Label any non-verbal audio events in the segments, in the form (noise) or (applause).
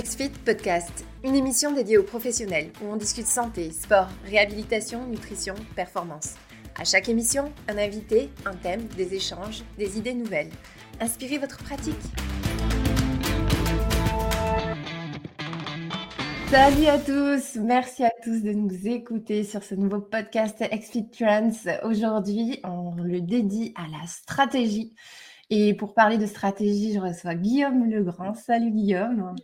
XFIT Podcast, une émission dédiée aux professionnels où on discute santé, sport, réhabilitation, nutrition, performance. À chaque émission, un invité, un thème, des échanges, des idées nouvelles. Inspirez votre pratique. Salut à tous, merci à tous de nous écouter sur ce nouveau podcast XFIT Trends. Aujourd'hui, on le dédie à la stratégie. Et pour parler de stratégie, je reçois Guillaume Legrand. Salut Guillaume.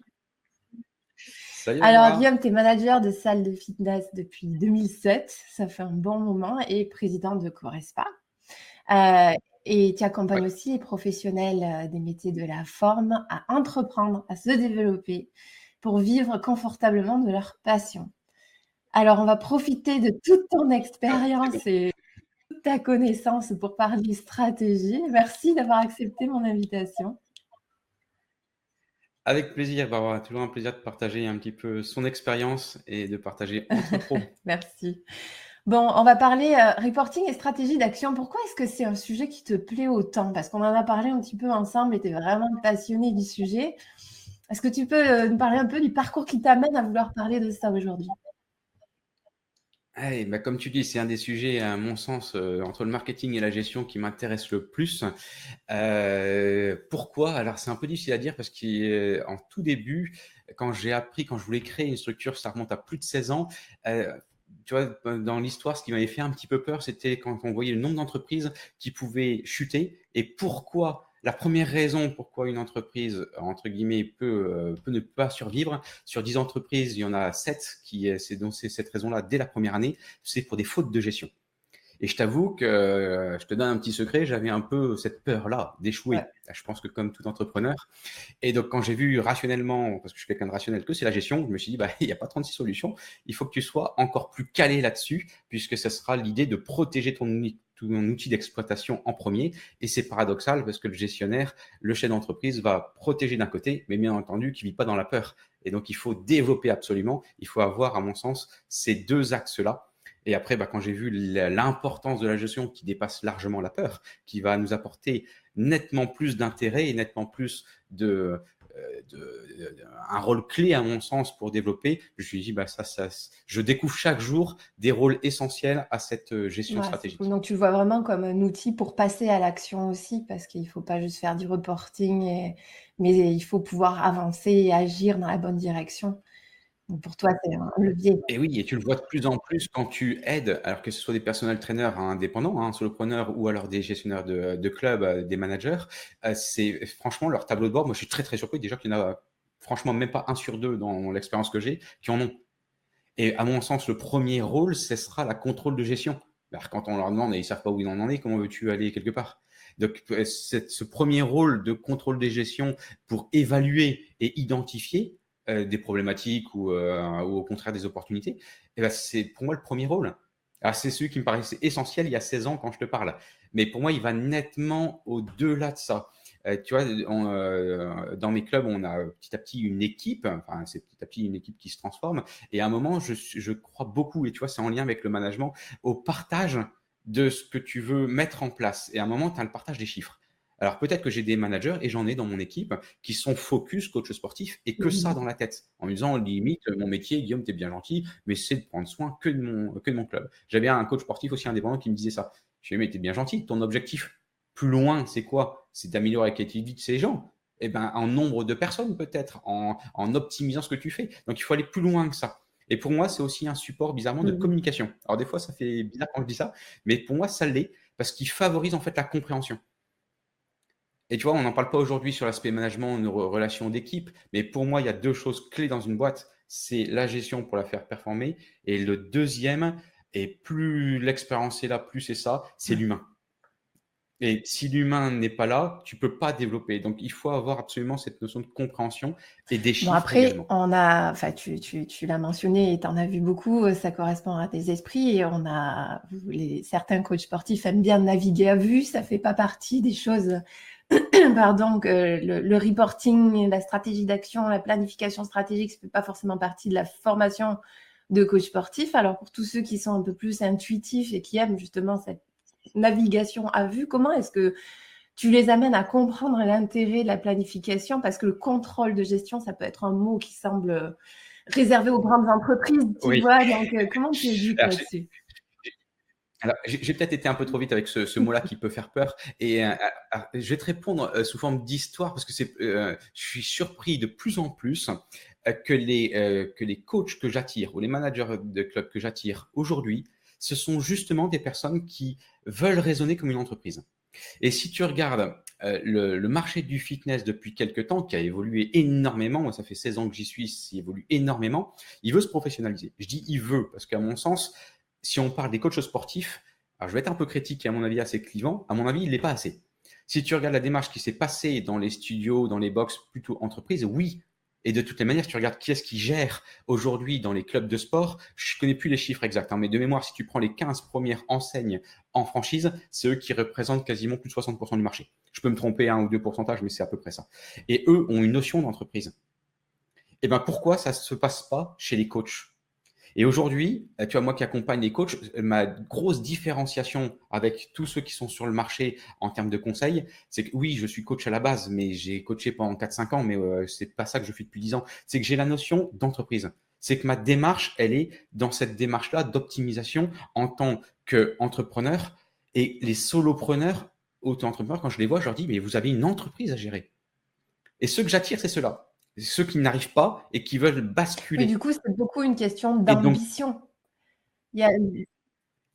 Alors, Guillaume, tu es manager de salle de fitness depuis 2007. Ça fait un bon moment et président de Corespa. Euh, et tu accompagnes aussi les professionnels euh, des métiers de la forme à entreprendre, à se développer pour vivre confortablement de leur passion. Alors, on va profiter de toute ton expérience et toute ta connaissance pour parler stratégie. Merci d'avoir accepté mon invitation. Avec plaisir, Barbara. Toujours un plaisir de partager un petit peu son expérience et de partager entre (laughs) pros. Merci. Bon, on va parler euh, reporting et stratégie d'action. Pourquoi est-ce que c'est un sujet qui te plaît autant? Parce qu'on en a parlé un petit peu ensemble et tu es vraiment passionné du sujet. Est-ce que tu peux euh, nous parler un peu du parcours qui t'amène à vouloir parler de ça aujourd'hui? Bah, comme tu dis, c'est un des sujets, à mon sens, euh, entre le marketing et la gestion qui m'intéresse le plus. Euh, pourquoi? Alors, c'est un peu difficile à dire parce qu'en tout début, quand j'ai appris, quand je voulais créer une structure, ça remonte à plus de 16 ans. Euh, tu vois, dans l'histoire, ce qui m'avait fait un petit peu peur, c'était quand on voyait le nombre d'entreprises qui pouvaient chuter et pourquoi la première raison pourquoi une entreprise, entre guillemets, peut, euh, ne pas survivre, sur 10 entreprises, il y en a 7 qui, c'est donc cette raison-là dès la première année, c'est pour des fautes de gestion. Et je t'avoue que, euh, je te donne un petit secret, j'avais un peu cette peur-là d'échouer. Je pense que comme tout entrepreneur. Et donc, quand j'ai vu rationnellement, parce que je suis quelqu'un de rationnel, que c'est la gestion, je me suis dit, bah, (laughs) il n'y a pas 36 solutions. Il faut que tu sois encore plus calé là-dessus, puisque ce sera l'idée de protéger ton, ton outil d'exploitation en premier. Et c'est paradoxal parce que le gestionnaire, le chef d'entreprise va protéger d'un côté, mais bien entendu, qui vit pas dans la peur. Et donc, il faut développer absolument. Il faut avoir, à mon sens, ces deux axes-là et après, bah, quand j'ai vu l'importance de la gestion qui dépasse largement la peur, qui va nous apporter nettement plus d'intérêt et nettement plus de, euh, un rôle clé à mon sens pour développer, je me suis dit, bah, ça, ça, je découvre chaque jour des rôles essentiels à cette euh, gestion stratégique. Donc tu le vois vraiment comme un outil pour passer à l'action aussi, parce qu'il ne faut pas juste faire du reporting, mais il faut pouvoir avancer et agir dans la bonne direction pour toi, c'est un levier. Et oui, et tu le vois de plus en plus quand tu aides, alors que ce soit des personnels traîneurs indépendants, hein, solopreneurs ou alors des gestionnaires de, de clubs, euh, des managers, euh, c'est franchement leur tableau de bord. Moi, je suis très très surpris déjà qu'il y en a franchement même pas un sur deux dans l'expérience que j'ai qui en ont. Et à mon sens, le premier rôle, ce sera la contrôle de gestion. Alors, quand on leur demande et ils savent pas où ils en est, comment veux-tu aller quelque part? Donc, euh, ce premier rôle de contrôle des gestions pour évaluer et identifier, euh, des problématiques ou, euh, ou, au contraire des opportunités, et eh ben c'est pour moi le premier rôle. Alors c'est celui qui me paraissait essentiel il y a 16 ans quand je te parle. Mais pour moi, il va nettement au-delà de ça. Euh, tu vois, dans mes clubs, on a petit à petit une équipe, enfin, c'est petit à petit une équipe qui se transforme. Et à un moment, je, je crois beaucoup, et tu vois, c'est en lien avec le management, au partage de ce que tu veux mettre en place. Et à un moment, tu as le partage des chiffres. Alors peut-être que j'ai des managers et j'en ai dans mon équipe qui sont focus coach sportif et que ça mmh. dans la tête en me disant limite mon métier Guillaume t'es bien gentil mais c'est de prendre soin que de mon que de mon club. J'avais un coach sportif aussi indépendant qui me disait ça. Je lui ai dit mais t'es bien gentil ton objectif plus loin c'est quoi? C'est d'améliorer la qualité de vie de ces gens. Eh ben en nombre de personnes peut-être en, en optimisant ce que tu fais. Donc il faut aller plus loin que ça. Et pour moi, c'est aussi un support bizarrement de mmh. communication. Alors des fois, ça fait bizarre quand je dis ça, mais pour moi, ça l'est parce qu'il favorise en fait la compréhension. Et tu vois, on n'en parle pas aujourd'hui sur l'aspect management, nos relations d'équipe, mais pour moi, il y a deux choses clés dans une boîte. C'est la gestion pour la faire performer. Et le deuxième, et plus l'expérience est là, plus c'est ça, c'est mmh. l'humain. Et si l'humain n'est pas là, tu peux pas développer. Donc, il faut avoir absolument cette notion de compréhension et des chiffres. Bon après, on a, enfin, tu, tu, tu l'as mentionné et tu en as vu beaucoup, ça correspond à tes esprits. Et on a, les, certains coachs sportifs aiment bien naviguer à vue. Ça fait pas partie des choses pardon, que le, reporting, la stratégie d'action, la planification stratégique, ça fait pas forcément partie de la formation de coach sportif. Alors pour tous ceux qui sont un peu plus intuitifs et qui aiment justement cette navigation à vue, comment est-ce que tu les amènes à comprendre l'intérêt de la planification? Parce que le contrôle de gestion, ça peut être un mot qui semble réservé aux grandes entreprises, tu vois. Donc, euh, comment tu es là-dessus? Alors, j'ai peut-être été un peu trop vite avec ce, mot-là qui peut faire peur. Et euh, euh, je vais te répondre sous forme d'histoire parce que c'est, je suis surpris de plus en plus que les, que les coachs que j'attire ou les managers de clubs que j'attire aujourd'hui, ce sont justement des personnes qui veulent raisonner comme une entreprise. Et si tu regardes euh, le, marché du fitness depuis quelques temps, qui a évolué énormément, moi ça fait 16 ans que j'y suis, il évolue énormément, il veut se professionnaliser. Je dis il veut, parce qu'à mon sens, si on parle des coachs sportifs, je vais être un peu critique et à mon avis assez clivant, à mon avis il n'est pas assez. Si tu regardes la démarche qui s'est passée dans les studios, dans les box plutôt entreprises, oui, et de toutes les manières, tu regardes qui est-ce qui gère aujourd'hui dans les clubs de sport, je ne connais plus les chiffres exacts, hein, mais de mémoire, si tu prends les 15 premières enseignes en franchise, c'est eux qui représentent quasiment plus de 60% du marché. Je peux me tromper un ou deux pourcentages, mais c'est à peu près ça. Et eux ont une notion d'entreprise. Et eh bien pourquoi ça ne se passe pas chez les coachs? Et aujourd'hui, euh, tu vois, moi qui accompagne les coachs, euh, ma grosse différenciation avec tous ceux qui sont sur le marché en termes de conseils, c'est que oui, je suis coach à la base, mais j'ai coaché pendant 4-5 ans, mais euh, c'est pas ça que je fais depuis 10 ans. C'est que j'ai la notion d'entreprise. C'est que ma démarche, elle est dans cette démarche-là d'optimisation en tant qu'entrepreneur. Et les solopreneurs, auto-entrepreneurs, quand je les vois, je leur dis, mais vous avez une entreprise à gérer. Et ceux que j'attire, c'est ceux-là ceux qui n'arrivent pas et qui veulent basculer. Et du coup, c'est beaucoup une question d'ambition. Il y a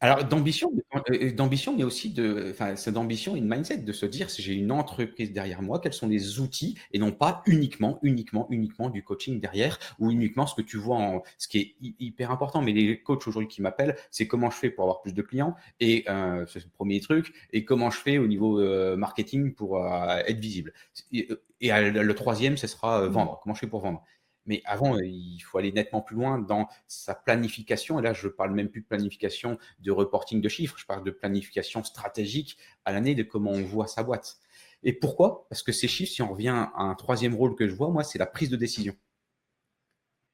alors d'ambition, euh, d'ambition, mais aussi de, enfin, c'est d'ambition et de mindset de se dire si j'ai une entreprise derrière moi, quels sont les outils et non pas uniquement, uniquement, uniquement du coaching derrière ou uniquement ce que tu vois en, ce qui est hyper important. Mais les coachs aujourd'hui qui m'appellent, c'est comment je fais pour avoir plus de clients et euh, c'est le premier truc et comment je fais au niveau euh, marketing pour être visible. Et, et le troisième, ce sera vendre. Comment je fais pour vendre? Mais avant, il faut aller nettement plus loin dans sa planification. Et là, je ne parle même plus de planification de reporting de chiffres, je parle de planification stratégique à l'année de comment on voit sa boîte. Et pourquoi? Parce que ces chiffres, si on revient à un troisième rôle que je vois, moi, c'est la prise de décision.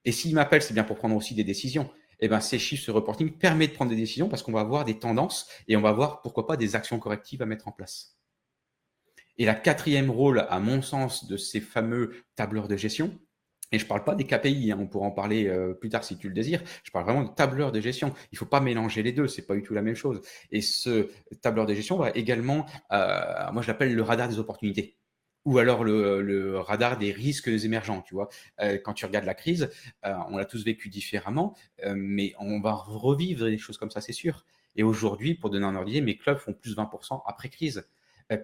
Et s'il m'appelle, c'est bien pour prendre aussi des décisions. Et eh ben, ces chiffres, ce reporting permet de prendre des décisions parce qu'on va avoir des tendances et on va voir pourquoi pas des actions correctives à mettre en place. Et la quatrième rôle, à mon sens, de ces fameux tableurs de gestion, et je ne parle pas des KPI, hein, on pourra en parler euh, plus tard si tu le désires. Je parle vraiment de tableur de gestion. Il ne faut pas mélanger les deux, c'est pas du tout la même chose. Et ce tableur de gestion va également, euh, moi je l'appelle le radar des opportunités ou alors le, radar des risques émergents. Tu vois, euh, quand tu regardes la crise, on l'a tous vécu différemment, mais on va revivre des choses comme ça, c'est sûr. Et aujourd'hui, pour donner un ordre mes clubs font plus de 20% après crise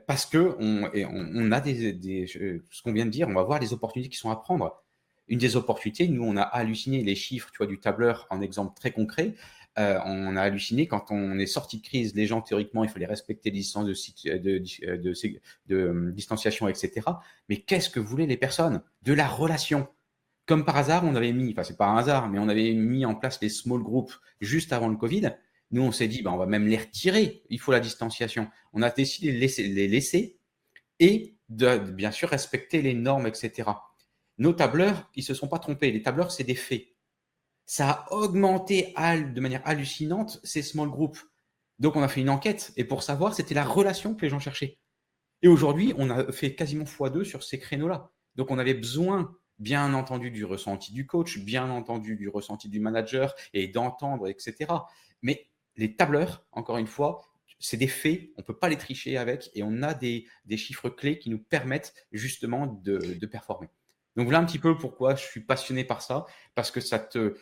parce que on, a des, des ce qu'on vient de dire, on va voir les opportunités qui sont à prendre une des opportunités, nous, on a halluciné les chiffres tu du tableur en exemple très concret. Euh, on a halluciné quand on est sorti de crise, les gens, théoriquement, il fallait respecter les distances de, de euh, distanciation, etc. Mais qu'est-ce que voulaient les personnes? De la relation. Comme par hasard, on avait mis, enfin, c'est pas un hasard, mais on avait mis en place les small groups juste avant le Covid. Nous, on s'est dit, ben, on va même les retirer. Il faut la distanciation. On a décidé de les laisser et de, bien sûr, respecter les normes, etc. Nos tableurs, ils se sont pas trompés. Les tableurs, c'est des faits. Ça a augmenté de manière hallucinante ces small groups. Donc, on a fait une enquête et pour savoir, c'était la relation que les gens cherchaient. Et aujourd'hui, on a fait quasiment x2 sur ces créneaux-là. Donc, on avait besoin, bien entendu, du ressenti du coach, bien entendu, du ressenti du manager et d'entendre, etc. Mais les tableurs, encore une fois, c'est des faits, on ne peut pas les tricher avec et on a des, chiffres clés qui nous permettent justement de performer. Donc voilà un petit peu pourquoi je suis passionné par ça, parce que ça te,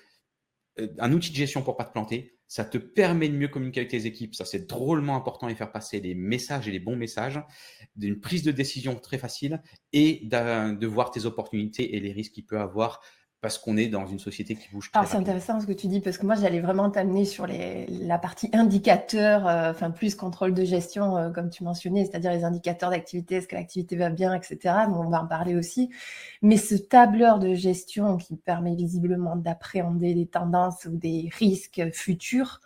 euh, un outil de gestion pour pas te planter, ça te permet de mieux communiquer avec tes équipes, ça c'est drôlement important et faire passer les messages et les bons messages, d'une prise de décision très facile et de voir tes opportunités et les risques qu'il peut avoir parce qu'on est dans une société qui bouge très ah, C'est intéressant ce que tu dis, parce que moi, j'allais vraiment t'amener sur les, la partie indicateur, euh, enfin plus contrôle de gestion, euh, comme tu mentionnais, c'est-à-dire les indicateurs d'activité, est-ce que l'activité va bien, etc. on va en parler aussi. Mais ce tableur de gestion qui permet visiblement d'appréhender des tendances ou des risques futurs,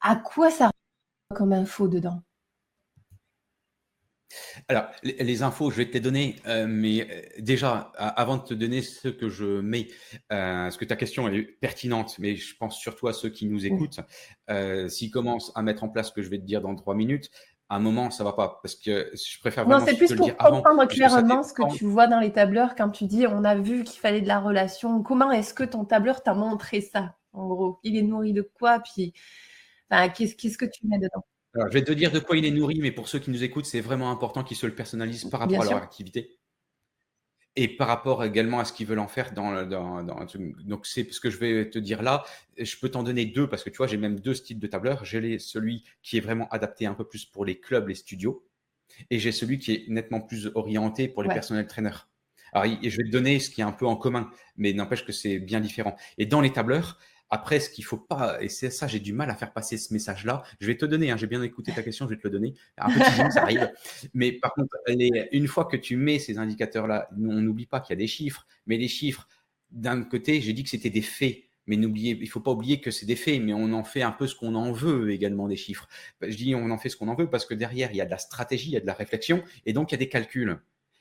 à quoi ça comme info dedans? Alors, les, infos, je vais te les donner, euh, mais euh, déjà, avant de te donner ce que je mets, euh, parce que ta question est pertinente, mais je pense surtout à ceux qui nous écoutent. S'ils commencent à mettre en place ce que je vais te dire dans trois minutes, à un moment, ça va pas. Parce que je préfère vraiment. Non, c'est plus pour comprendre clairement ce que tu vois dans les tableurs quand tu dis on a vu qu'il fallait de la relation. Comment est-ce que ton tableur t'a montré ça, en gros? Il est nourri de quoi? Puis, qu'est-ce que tu mets dedans? Alors, je vais te dire de quoi il est nourri, mais pour ceux qui nous écoutent, c'est vraiment important qu'ils se le personnalisent par rapport à leur activité et par rapport également à ce qu'ils veulent en faire dans, dans, dans donc c'est ce que je vais te dire là. Je peux t'en donner deux parce que tu vois, j'ai même deux styles de tableur. J'ai celui qui est vraiment adapté un peu plus pour les clubs, les studios, et j'ai celui qui est nettement plus orienté pour les personnels traîneurs. Alors, je vais te donner ce qui est un peu en commun, mais n'empêche que c'est bien différent. Et dans les tableurs, après, ce qu'il faut pas, et c'est ça, j'ai du mal à faire passer ce message-là. Je vais te donner, hein, j'ai bien écouté ta question, je vais te le donner. Un petit zoom, ça arrive. (laughs) Mais par contre, une fois que tu mets ces indicateurs-là, on n'oublie pas qu'il y a des chiffres, mais les chiffres, d'un côté, j'ai dit que c'était des faits. Mais n'oubliez, il faut pas oublier que c'est des faits, mais on en fait un peu ce qu'on en veut également des chiffres. Je dis on en fait ce qu'on en veut parce que derrière, il y a de la stratégie, il y a de la réflexion, et donc il y a des calculs.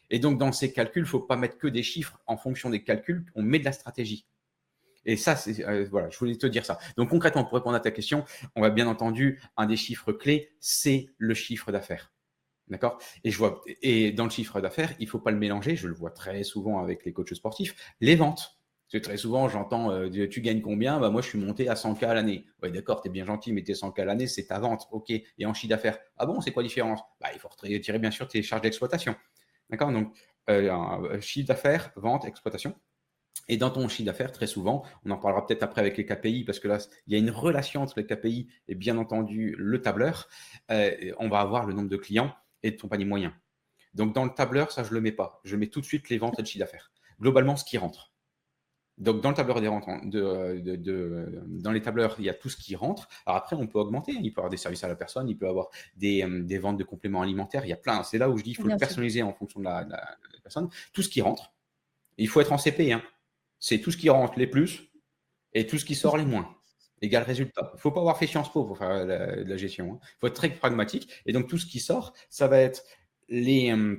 Et donc dans ces calculs, il faut pas mettre que des chiffres. En fonction des calculs, on met de la stratégie. Et ça, c'est euh, voilà, je voulais te dire ça. Donc concrètement, pour répondre à ta question, on va bien entendu un des chiffres clés, c'est le chiffre d'affaires. D'accord? Et je vois et dans le chiffre d'affaires, il faut pas le mélanger. Je le vois très souvent avec les coachs sportifs, les ventes. Très souvent, j'entends euh, tu gagnes combien? Bah moi, je suis monté à 100K à l'année. Oui, d'accord, tu es bien gentil, mais tes 100K à l'année, c'est ta vente. OK. Et en chiffre d'affaires? Ah bon, c'est quoi la différence? Bah, il faut retirer bien sûr tes charges d'exploitation. D'accord? Donc, euh, chiffre d'affaires, vente, exploitation. Et dans ton chiffre d'affaires, très souvent, on en parlera peut-être après avec les KPI, parce que là, il y a une relation entre les KPI et bien entendu le tableur. Euh, on va avoir le nombre de clients et ton panier moyen. Donc dans le tableur, ça, je ne le mets pas. Je mets tout de suite les ventes et le chiffre d'affaires. Globalement, ce qui rentre. Donc dans le tableur des ventes, dans les tableurs, il y a tout ce qui rentre. Alors après, on peut augmenter. Il peut y avoir des services à la personne, il peut y avoir des, euh, ventes de compléments alimentaires. Il y a plein. C'est là où je dis qu'il faut le personnaliser en fonction de la, personne. Tout ce qui rentre. Il faut être en CP. Hein c'est tout ce qui rentre les plus et tout ce qui sort les moins. Égal résultat. Il ne faut pas avoir fait Sciences Po pour faire la, gestion. Il hein. faut être très pragmatique. Et donc, tout ce qui sort, ça va être les, euh,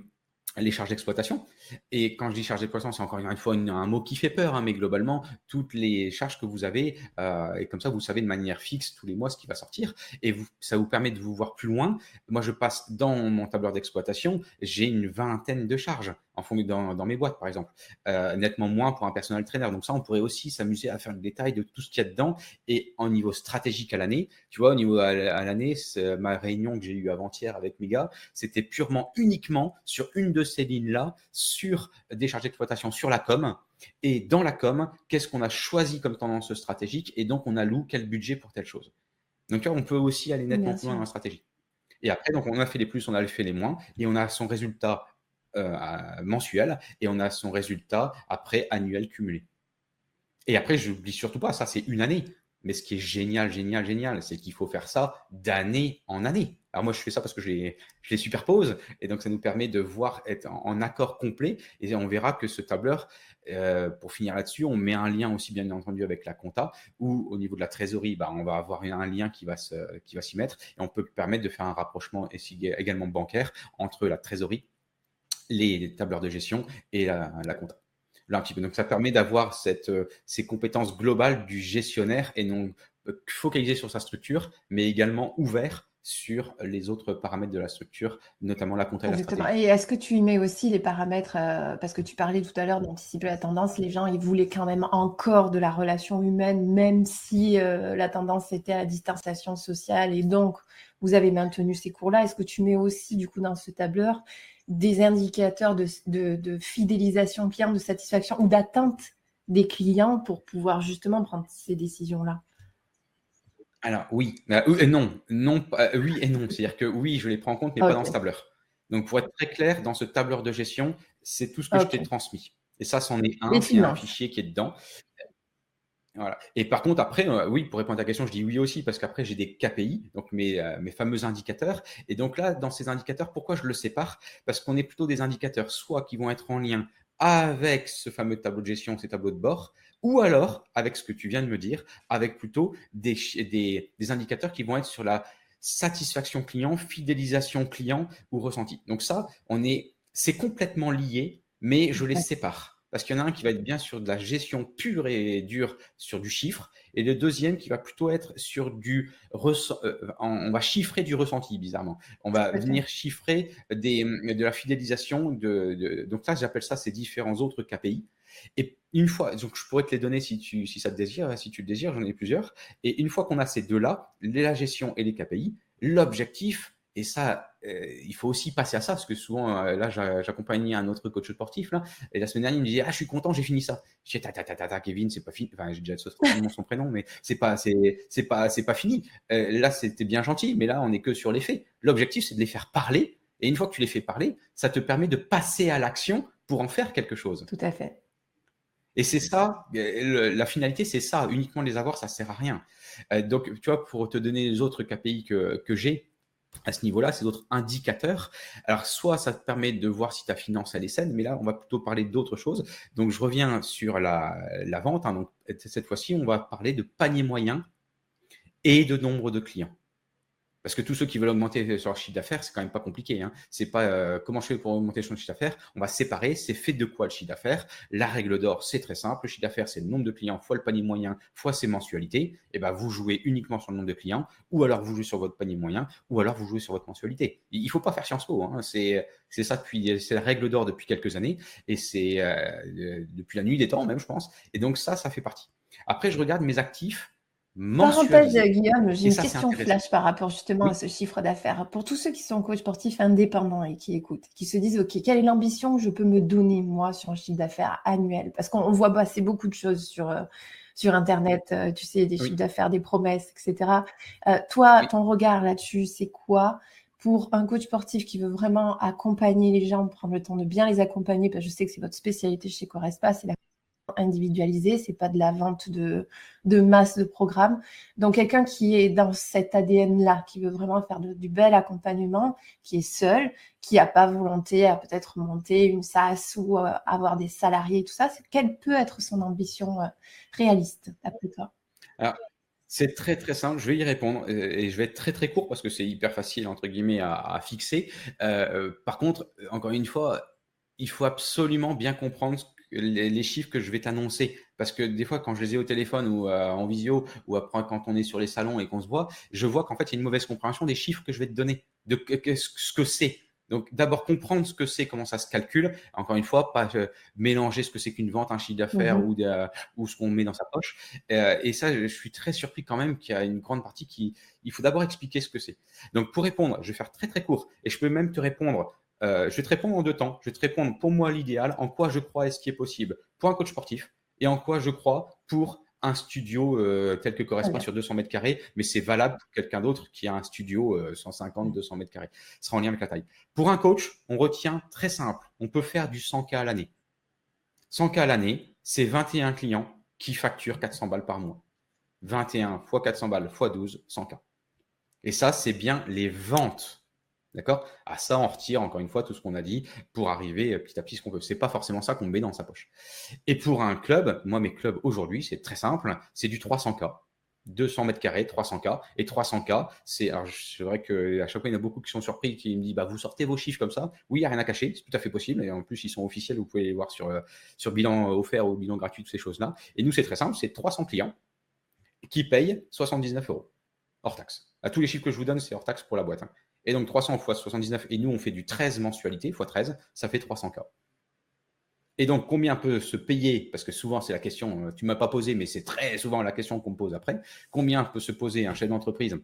les charges d'exploitation. Et quand je dis charges d'exploitation, c'est encore une fois un mot qui fait peur, hein, mais globalement, toutes les charges que vous avez, euh, et comme ça, vous savez de manière fixe tous les mois ce qui va sortir, et ça vous permet de vous voir plus loin. Moi, je passe dans mon tableur d'exploitation, j'ai une vingtaine de charges en fonction dans, mes boîtes, par exemple, euh, nettement moins pour un personnel trainer. Donc ça, on pourrait aussi s'amuser à faire le détail de tout ce qu'il y a dedans, et en niveau stratégique à l'année, tu vois, au niveau à, l'année, ma réunion que j'ai eue avant-hier avec mes gars, c'était purement, uniquement sur une de ces lignes-là, sur des charges d'exploitation sur la com. Et dans la com, qu'est-ce qu'on a choisi comme tendance stratégique Et donc, on alloue quel budget pour telle chose? Donc, on peut aussi aller nettement plus loin dans la stratégie. Et après, donc, on a fait les plus, on a fait les moins, et on a son résultat euh, mensuel, et on a son résultat après annuel cumulé. Et après, je n'oublie surtout pas, ça c'est une année. Mais ce qui est génial, génial, génial, c'est qu'il faut faire ça d'année en année. Alors moi, je fais ça parce que je les, superpose et donc ça nous permet de voir être en, accord complet et on verra que ce tableur, euh, pour finir là-dessus, on met un lien aussi bien entendu avec la compta ou au niveau de la trésorerie, bah, on va avoir un lien qui va, qui va s'y mettre et on peut permettre de faire un rapprochement également bancaire entre la trésorerie, les tableurs de gestion et la, compta. Là, un petit peu. Donc ça permet d'avoir cette, euh, ces compétences globales du gestionnaire et non euh, focalisé sur sa structure, mais également ouvert sur les autres paramètres de la structure, notamment la compta et Et est-ce que tu y mets aussi les paramètres, euh, parce que tu parlais tout à l'heure d'anticiper la tendance, les gens, ils voulaient quand même encore de la relation humaine, même si euh, la tendance était à la distanciation sociale, et donc vous avez maintenu ces cours-là. Est-ce que tu mets aussi, du coup, dans ce tableur, des indicateurs de, de fidélisation client, de satisfaction ou d'atteinte des clients pour pouvoir justement prendre ces décisions-là? Alors oui, euh, non, non, euh, oui et non. C'est-à-dire que oui, je les prends en compte, mais pas dans ce tableur. Donc pour être très clair, dans ce tableur de gestion, c'est tout ce que je t'ai transmis. Et ça, c'en est un, c'est un fichier qui est dedans. Voilà. Et par contre, après, euh, oui, pour répondre à ta question, je dis oui aussi, parce qu'après, j'ai des KPI, donc mes, mes fameux indicateurs. Et donc là, dans ces indicateurs, pourquoi je le sépare? Parce qu'on est plutôt des indicateurs, soit qui vont être en lien avec ce fameux tableau de gestion, ces tableaux de bord, ou alors, avec ce que tu viens de me dire, avec plutôt des, des, indicateurs qui vont être sur la satisfaction client, fidélisation client ou ressenti. Donc ça, on est, c'est complètement lié, mais je les sépare parce qu'il y en a un qui va être bien sur de la gestion pure et dure sur du chiffre, et le deuxième qui va plutôt être sur du euh, on va chiffrer du ressenti bizarrement. On va venir chiffrer des, de la fidélisation. De, donc là, j'appelle ça ces différents autres KPI. Et une fois, donc je pourrais te les donner si, tu, si ça te désire, si tu le désires, j'en ai plusieurs. Et une fois qu'on a ces deux-là, la gestion et les KPI, l'objectif, et ça, euh, il faut aussi passer à ça, parce que souvent, euh, là, j'accompagnais un autre coach sportif, là, et la semaine dernière, il me disait, ah, je suis content, j'ai fini ça. Je dis, ta, ta, ta, ta, Kevin, c'est pas fini. Enfin, j'ai déjà son prénom, mais c'est pas, c'est, pas, c'est pas fini. Euh, là, c'était bien gentil, mais là, on n'est que sur les faits. L'objectif, c'est de les faire parler, et une fois que tu les fais parler, ça te permet de passer à l'action pour en faire quelque chose. Tout à fait. Et c'est ça, la finalité, c'est ça. Uniquement les avoir, ça sert à rien. donc, tu vois, pour te donner les autres KPI que, que j'ai, à ce niveau-là, ces autres indicateurs. Alors, soit ça te permet de voir si ta finance elle est saine, mais là, on va plutôt parler d'autres choses. Donc, je reviens sur la, vente. Hein. cette fois-ci, on va parler de panier moyen et de nombre de clients. Parce que tous ceux qui veulent augmenter leur chiffre d'affaires, c'est quand même pas compliqué. Hein. C'est pas euh, comment je fais pour augmenter son chiffre d'affaires? On va séparer. C'est fait de quoi le chiffre d'affaires? La règle d'or, c'est très simple. Le chiffre d'affaires, c'est le nombre de clients fois le panier moyen fois ses mensualités. Et eh ben vous jouez uniquement sur le nombre de clients, ou alors vous jouez sur votre panier moyen, ou alors vous jouez sur votre mensualité. Il faut pas faire Sciences Po. Hein. C'est c'est ça depuis c'est la règle d'or depuis quelques années et c'est euh, depuis la nuit des temps même, je pense. Et donc ça, ça fait partie. Après, je regarde mes actifs Parenthèse, Guillaume, j'ai une question flash par rapport justement à ce chiffre d'affaires. Pour tous ceux qui sont coachs sportifs indépendants et qui écoutent, qui se disent, OK, quelle est l'ambition que je peux me donner, moi, sur un chiffre d'affaires annuel? Parce qu'on voit passer beaucoup de choses sur, euh, sur Internet, euh, tu sais, des chiffres d'affaires, des promesses, etc. Euh, toi, ton regard là-dessus, c'est quoi pour un coach sportif qui veut vraiment accompagner les gens, prendre le temps de bien les accompagner, parce que je sais que c'est votre spécialité chez Correspa, c'est la individualisé, c'est pas de la vente de, de masse de programmes. Donc quelqu'un qui est dans cet ADN-là, qui veut vraiment faire du bel accompagnement, qui est seul, qui n'a pas volonté à peut-être monter une SAS ou euh, avoir des salariés, tout ça, quelle peut être son ambition euh, réaliste, d'après toi? Alors, c'est très très simple, je vais y répondre et je vais être très très court parce que c'est hyper facile entre guillemets à, fixer. Euh, par contre, encore une fois, il faut absolument bien comprendre les, chiffres que je vais t'annoncer. Parce que des fois, quand je les ai au téléphone ou euh, en visio, ou après quand on est sur les salons et qu'on se voit, je vois qu'en fait, il y a une mauvaise compréhension des chiffres que je vais te donner, de ce que c'est. Donc, d'abord comprendre ce que c'est, comment ça se calcule. Encore une fois, pas euh, mélanger ce que c'est qu'une vente, un chiffre d'affaires mmh ou, ou, ce qu'on met dans sa poche. Euh, et ça, je suis très surpris quand même qu'il y a une grande partie qui. Il faut d'abord expliquer ce que c'est. Donc, pour répondre, je vais faire très très court. Et je peux même te répondre euh, je vais te répondre en deux temps. Je vais te répondre pour moi l'idéal, en quoi je crois est ce qui est possible pour un coach sportif et en quoi je crois pour un studio euh, tel que correspond sur 200 mètres carrés, mais c'est valable pour quelqu'un d'autre qui a un studio 150, euh, 200 mètres carrés. Ce sera en lien avec la taille. Pour un coach, on retient très simple. On peut faire du 100K à l'année. 100K à l'année, c'est 21 clients qui facturent 400 balles par mois. 21 fois 400 balles fois 12, 100K. Et ça, c'est bien les ventes D'accord? À ça, on retire encore une fois tout ce qu'on a dit pour arriver petit à petit ce qu'on veut. C'est pas forcément ça qu'on met dans sa poche. Et pour un club, moi, mes clubs aujourd'hui, c'est très simple. C'est du 300K. 200 mètres carrés, 300K. Et 300K, c'est, vrai qu'à chaque fois, il y en a beaucoup qui sont surpris, qui me disent, bah, vous sortez vos chiffres comme ça. Oui, il n'y a rien à cacher, c'est tout à fait possible. Et en plus, ils sont officiels, vous pouvez les voir sur, euh, sur bilan offert ou bilan gratuit, toutes ces choses-là. Et nous, c'est très simple, c'est 300 clients qui payent 79 euros hors taxe. À tous les chiffres que je vous donne, c'est hors taxe pour la boîte. Hein. Et donc 300 fois 79, et nous on fait du 13 mensualité, fois 13, ça fait 300K. Et donc combien peut se payer, parce que souvent c'est la question, euh, tu ne m'as pas posé, mais c'est très souvent la question qu'on me pose après, combien peut se poser un chef d'entreprise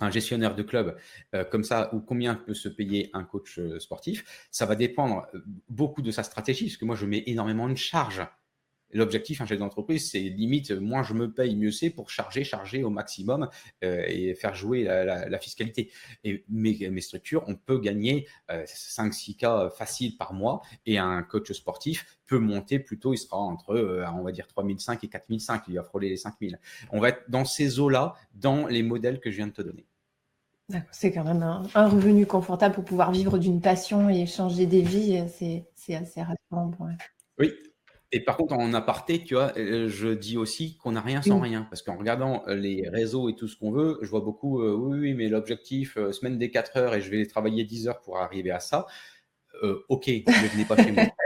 un gestionnaire de club euh, comme ça, ou combien peut se payer un coach euh, sportif, ça va dépendre beaucoup de sa stratégie, parce que moi je mets énormément de charges L'objectif, un chef d'entreprise, c'est limite, moins je me paye, mieux c'est pour charger, charger au maximum euh, et faire jouer la, fiscalité. Et mes, mes, structures, on peut gagner 5-6 euh, cas faciles par mois et un coach sportif peut monter plutôt, il sera entre, euh, on va dire, 3005 et 4005, il va frôler les 5000. On va être dans ces eaux-là, dans les modèles que je viens de te donner. C'est quand même un, revenu confortable pour pouvoir vivre d'une passion et changer des vies. C'est assez rassurant. Oui, et par contre, en aparté, tu vois, euh, je dis aussi qu'on n'a rien sans rien. Parce qu'en regardant euh, les réseaux et tout ce qu'on veut, je vois beaucoup, euh, oui, oui, mais l'objectif, semaine des 4 heures et je vais travailler 10 heures pour arriver à ça. ok, ne venez pas chez moi. (laughs)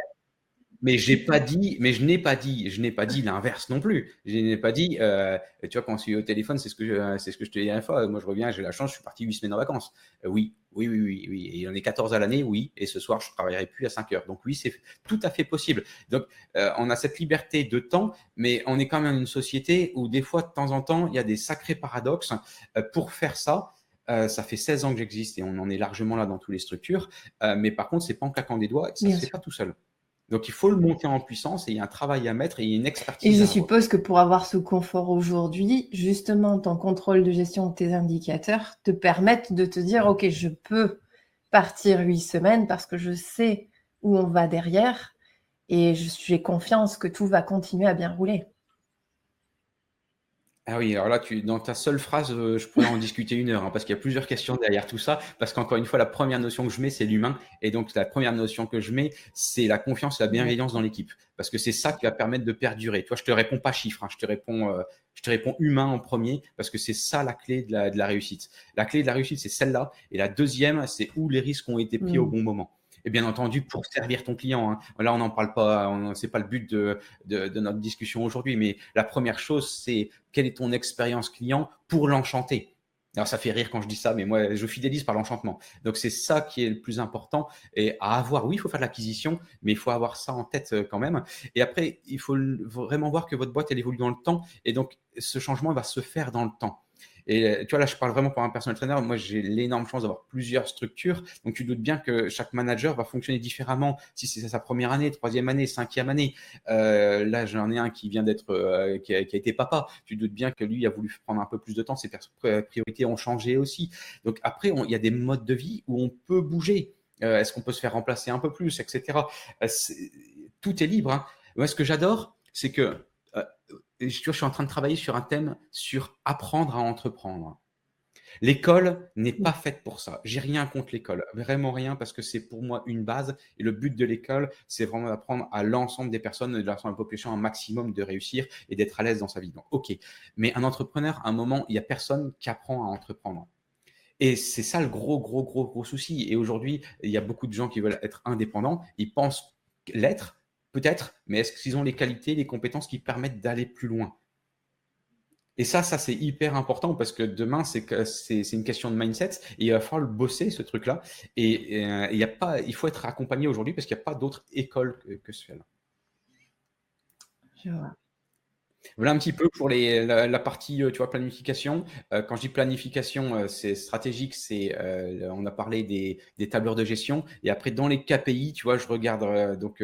mais j'ai pas dit, mais je n'ai pas dit, je n'ai pas dit l'inverse non plus. Je n'ai pas dit, euh, tu vois, quand je suis au téléphone, c'est ce que je, c'est ce que je te dis la fois. Moi, je reviens, j'ai la chance, je suis parti huit semaines en vacances. Euh, oui, oui, oui, oui, oui. Et il y en a 14 à l'année, oui. Et ce soir, je travaillerai plus à 5 heures. Donc oui, c'est tout à fait possible. Donc euh, on a cette liberté de temps, mais on est quand même une société où des fois, de temps en temps, il y a des sacrés paradoxes. pour faire ça, ça fait 16 ans que j'existe et on en est largement là dans toutes les structures. mais par contre, c'est pas en claquant des doigts, ça ne se fait pas tout seul. Donc il faut le monter en puissance et il y a un travail à mettre et il y a une expertise. Et je suppose que pour avoir ce confort aujourd'hui, justement, ton contrôle de gestion de tes indicateurs te permettent de te dire, OK, je peux partir huit semaines parce que je sais où on va derrière et j'ai confiance que tout va continuer à bien rouler. Ah oui, alors là, tu, dans ta seule phrase, euh, je pourrais en discuter une heure, hein, parce qu'il y a plusieurs questions derrière tout ça. Parce qu'encore une fois, la première notion que je mets, c'est l'humain. Et donc, la première notion que je mets, c'est la confiance et la bienveillance dans l'équipe. Parce que c'est ça qui va permettre de perdurer. Toi, je te réponds pas chiffres, hein, je, te réponds, euh, je te réponds humain en premier, parce que c'est ça la clé de la, de la réussite. La clé de la réussite, c'est celle-là. Et la deuxième, c'est où les risques ont été pris au mm. bon moment et bien entendu pour servir ton client. Hein. Là, on n'en parle pas, c'est pas le but de, notre discussion aujourd'hui, mais la première chose, c'est quelle est ton expérience client pour l'enchanter. Alors ça fait rire quand je dis ça, mais moi je fidélise par l'enchantement. Donc c'est ça qui est le plus important et à avoir. Oui, il faut faire de l'acquisition, mais il faut avoir ça en tête euh, quand même. Et après, il faut vraiment voir que votre boîte elle évolue dans le temps et donc ce changement va se faire dans le temps. Et euh, tu vois, là, je parle vraiment pour un personnel trainer. Moi, j'ai l'énorme chance d'avoir plusieurs structures. Donc, tu doutes bien que chaque manager va fonctionner différemment si c'est sa première année, troisième année, cinquième année. Euh, là, j'en ai un qui vient d'être, euh, qui, a, été papa. Tu doutes bien que lui a voulu prendre un peu plus de temps. Ses priorités ont changé aussi. Donc, après, il y a des modes de vie où on peut bouger. Est-ce qu'on peut se faire remplacer un peu plus, etc. tout est libre. Hein. Moi, ce que j'adore, c'est que je suis en train de travailler sur un thème sur apprendre à entreprendre. L'école n'est pas faite pour ça. J'ai rien contre l'école, vraiment rien, parce que c'est pour moi une base. Et le but de l'école, c'est vraiment d'apprendre à l'ensemble des personnes, de l'ensemble de la population, un maximum de réussir et d'être à l'aise dans sa vie. Donc, ok. Mais un entrepreneur, à un moment, il n'y a personne qui apprend à entreprendre. Et c'est ça le gros, gros, gros, gros souci. Et aujourd'hui, il y a beaucoup de gens qui veulent être indépendants. Ils pensent l'être, Peut-être, mais est-ce qu'ils ont les qualités, les compétences qui permettent d'aller plus loin? Et ça, ça c'est hyper important parce que demain, c'est une question de mindset et il va falloir le bosser ce truc-là. Et, euh, a pas, il faut être accompagné aujourd'hui parce qu'il n'y a pas d'autre école que, que ce fait-là. Je vois. Voilà un petit peu pour la, partie euh, tu vois, planification. Euh, quand je dis planification, euh, c'est stratégique, c'est on a parlé des, des, tableurs de gestion. Et après, dans les KPI, tu vois, je regarde donc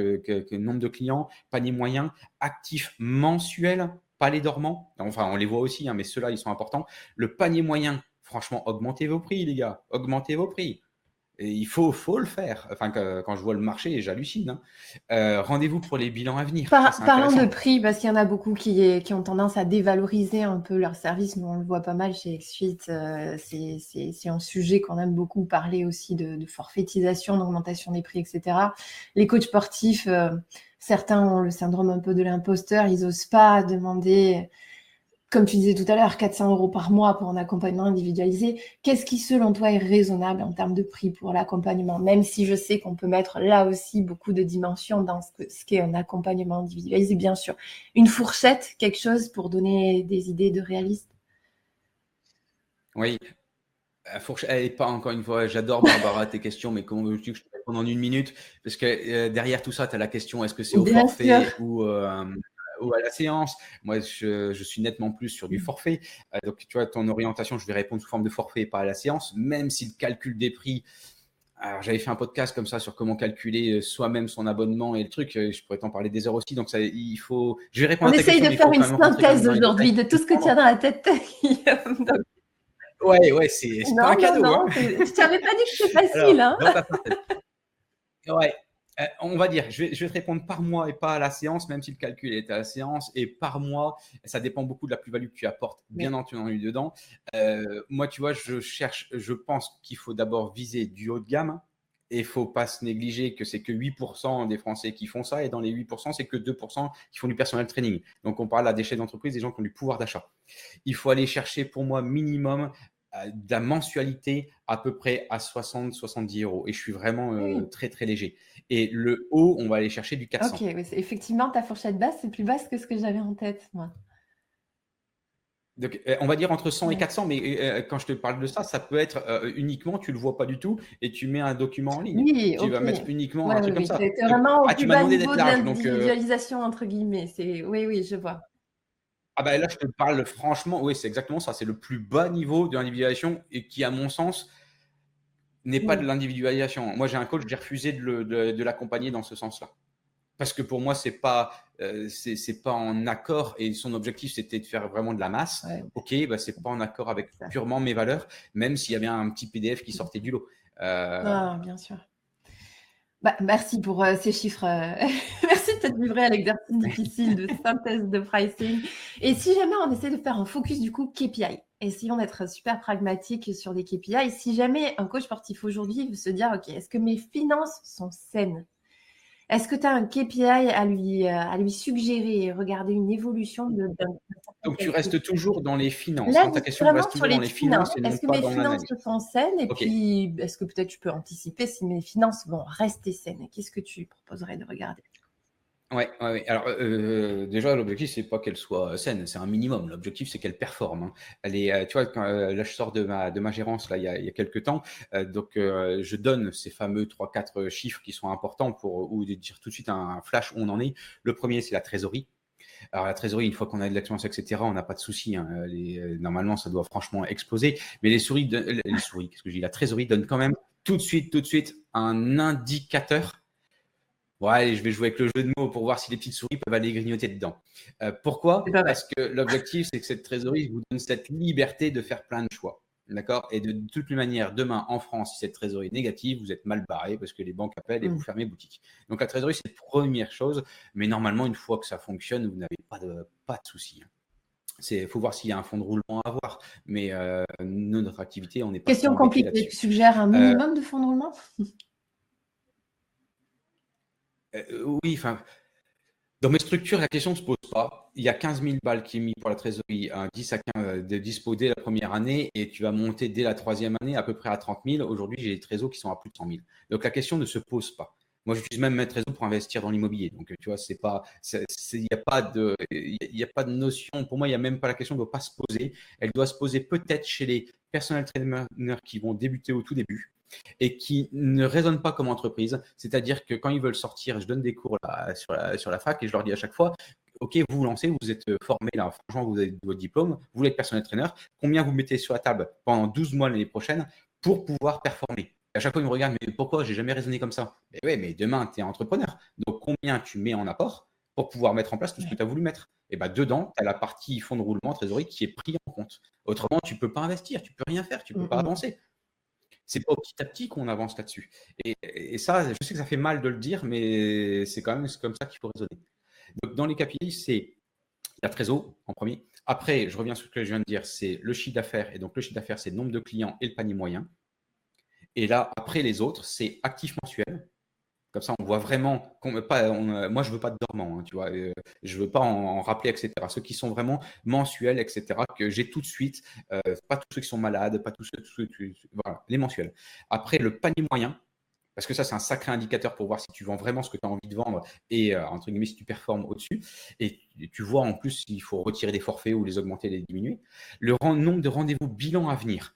nombre de clients, panier moyen, actifs mensuels, pas les dormants. Enfin, on les voit aussi, hein, mais ceux-là, ils sont importants. Le panier moyen, franchement, augmentez vos prix, les gars. Augmentez vos prix il faut, faut le faire. Enfin, quand je vois le marché, j'hallucine. Hein. Euh, rendez-vous pour les bilans à venir. parlons de prix, parce qu'il y en a beaucoup qui, qui, ont tendance à dévaloriser un peu leurs services. Nous, on le voit pas mal chez XFIT. Euh, c'est un sujet qu'on aime beaucoup parler aussi de, forfaitisation, d'augmentation des prix, etc. Les coachs sportifs, euh, certains ont le syndrome un peu de l'imposteur. Ils n'osent pas demander comme tu disais tout à l'heure, 400 euros par mois pour un accompagnement individualisé. Qu'est-ce qui, selon toi, est raisonnable en termes de prix pour l'accompagnement? Même si je sais qu'on peut mettre là aussi beaucoup de dimensions dans ce qu'est un accompagnement individualisé, bien sûr. Une fourchette, quelque chose pour donner des idées de réaliste Oui. La fourchette, elle pas encore une fois, j'adore Barbara tes questions, mais comment veux-tu que je te réponde en une minute? Parce que euh, derrière tout ça, tu as la question est-ce que c'est au forfait ou. Euh, ou à la séance. Moi, je, suis nettement plus sur du mmh. forfait. Euh, donc, tu vois, ton orientation, je vais répondre sous forme de forfait et pas à la séance, même si le calcul des prix. Alors, j'avais fait un podcast comme ça sur comment calculer euh, soi-même son abonnement et le truc. Euh, je pourrais t'en parler des heures aussi. Donc, ça, il faut. Je vais répondre On essaye de faire une synthèse aujourd'hui de tout ce que tu as dans la tête. (laughs) Ouais, ouais, c'est pas un cadeau. Non, hein. Je t'avais pas dit que c'était (laughs) facile. hein. (laughs) ouais, on va dire, je vais, te répondre par mois et pas à la séance, même si le calcul est à la séance. Et par mois, ça dépend beaucoup de la plus-value que tu apportes, bien entendu, dedans. Euh, moi, tu vois, je cherche, je pense qu'il faut d'abord viser du haut de gamme. Et il faut pas se négliger que c'est que 8% des Français qui font ça. Et dans les 8%, c'est que 2% qui font du personnel training. Donc, on parle à des chefs d'entreprise, des gens qui ont du pouvoir d'achat. Il faut aller chercher, pour moi, minimum de la mensualité à peu près à 60-70 euros. Et je suis vraiment très, très léger. Et le haut, on va aller chercher du 400. Ok, effectivement, ta fourchette basse, c'est plus basse que ce que j'avais en tête, moi. Donc, euh, on va dire entre 100 et 400, mais euh, euh, quand je te parle de ça, ça peut être uniquement, tu le vois pas du tout, et tu mets un document en ligne. Oui, tu vas mettre uniquement un truc comme ça. C'est vraiment au ah, plus bas niveau d'individualisation, entre guillemets. Oui, oui, je vois. Ah ben là, je te parle franchement, oui, c'est exactement ça. C'est le plus bas niveau de l'individualisation et qui, à mon sens, n'est pas de l'individualisation. Moi, j'ai un coach, j'ai refusé de l'accompagner dans ce sens-là parce que pour moi c'est pas euh, c'est pas en accord et son objectif c'était de faire vraiment de la masse. Ok, bah c'est pas en accord avec purement mes valeurs, même s'il y avait un petit PDF qui sortait du lot. Euh, ah, bien sûr. Bah, merci pour euh, ces chiffres. (laughs) merci de t'être livré à l'exercice difficile de synthèse de pricing. Et si jamais on essaie de faire un focus du coup KPI, essayons d'être super pragmatique sur des KPI. Si jamais un coach sportif aujourd'hui veut se dire, OK, est-ce que mes finances sont saines? Est-ce que tu as un KPI à lui, euh, à lui suggérer et regarder une évolution de, Donc, tu restes toujours dans les finances. Là, ta question reste toujours dans les finances. Est-ce que mes finances sont saines? Et puis, est-ce que peut-être tu peux anticiper si mes finances vont rester saines? Qu'est-ce que tu proposerais de regarder? Ouais, Alors, euh, déjà, l'objectif, c'est pas qu'elle soit saine, c'est un minimum. L'objectif, c'est qu'elle performe. Hein. Euh, tu vois, euh, là, je sors de ma, de ma gérance, là, il y a, il y a quelques temps. donc, je donne ces fameux 3-4 chiffres qui sont importants pour, ou dire tout de suite un flash où on en est. Le premier, c'est la trésorerie. Alors, la trésorerie, une fois qu'on a de l'expérience, etc., on n'a pas de souci. Hein. normalement, ça doit franchement exploser. Mais les souris, les souris, qu'est-ce que je dis? La trésorerie donne quand même tout de suite, tout de suite, un indicateur Ouais, je vais jouer avec le jeu de mots pour voir si les petites souris peuvent aller grignoter dedans. Euh, pourquoi Parce que l'objectif, c'est que cette trésorerie vous donne cette liberté de faire plein de choix. D'accord? Et de, toutes les manières, demain en France, si cette trésorerie est négative, vous êtes mal barré parce que les banques appellent et vous mm. fermez boutique. Donc la trésorerie, c'est la première chose. Mais normalement, une fois que ça fonctionne, vous n'avez pas de, pas de soucis. Il faut voir s'il y a un fonds de roulement à avoir. Mais euh, notre activité, on n'est pas. Question compliquée. Tu suggères un minimum de fonds de roulement? Euh, oui, dans mes structures, la question ne se pose pas. Il y a 15 000 balles qui est mis pour la trésorerie, un 10 à 15 de dispo dès la première année et tu vas monter dès la troisième année à peu près à 30 000. Aujourd'hui, j'ai des trésors qui sont à plus de 100 000. Donc la question ne se pose pas. Moi, j'utilise même mes trésors pour investir dans l'immobilier. Donc, tu vois, c'est pas, il n'y a pas de, il a pas de notion. Pour moi, il n'y a même pas la question ne doit pas se poser. Elle doit se poser peut-être chez les personnels trainers qui vont débuter au tout début et qui ne raisonnent pas comme entreprise. C'est-à-dire que quand ils veulent sortir, je donne des cours sur, la, sur la fac et je leur dis à chaque fois, OK, vous vous lancez, vous êtes formé là, franchement, vous avez votre diplôme, vous êtes personnel trainer, combien vous mettez sur la table pendant 12 mois l'année prochaine pour pouvoir performer? À chaque fois, ils me regardent, mais pourquoi j'ai jamais raisonné comme ça? Mais oui, mais demain, tu es entrepreneur. Donc, combien tu mets en apport pour pouvoir mettre en place tout ce que tu as voulu mettre? Et bien, dedans, tu as la partie fonds de roulement, trésorerie qui est pris en compte. Autrement, tu ne peux pas investir, tu ne peux rien faire, tu ne peux pas avancer c'est pas petit à petit qu'on avance là-dessus. Et, ça, je sais que ça fait mal de le dire, mais c'est quand même comme ça qu'il faut raisonner. Donc, dans les KPI, c'est la trésor en premier. Après, je reviens sur ce que je viens de dire, c'est le chiffre d'affaires. Et donc, le chiffre d'affaires, c'est le nombre de clients et le panier moyen. Et là, après les autres, c'est actif mensuel. Comme ça, on voit vraiment. Pas, moi, je veux pas de dormant, hein, tu vois. Euh, je veux pas en, rappeler, etc. Ceux qui sont vraiment mensuels, etc. Que j'ai tout de suite. Euh, pas tous ceux qui sont malades, pas tous ceux, voilà, les mensuels. Après, le panier moyen. Parce que ça, c'est un sacré indicateur pour voir si tu vends vraiment ce que tu as envie de vendre et, euh, entre guillemets, si tu performes au-dessus. Et tu vois en plus s'il faut retirer des forfaits ou les augmenter, les diminuer. Le nombre de rendez-vous bilan à venir.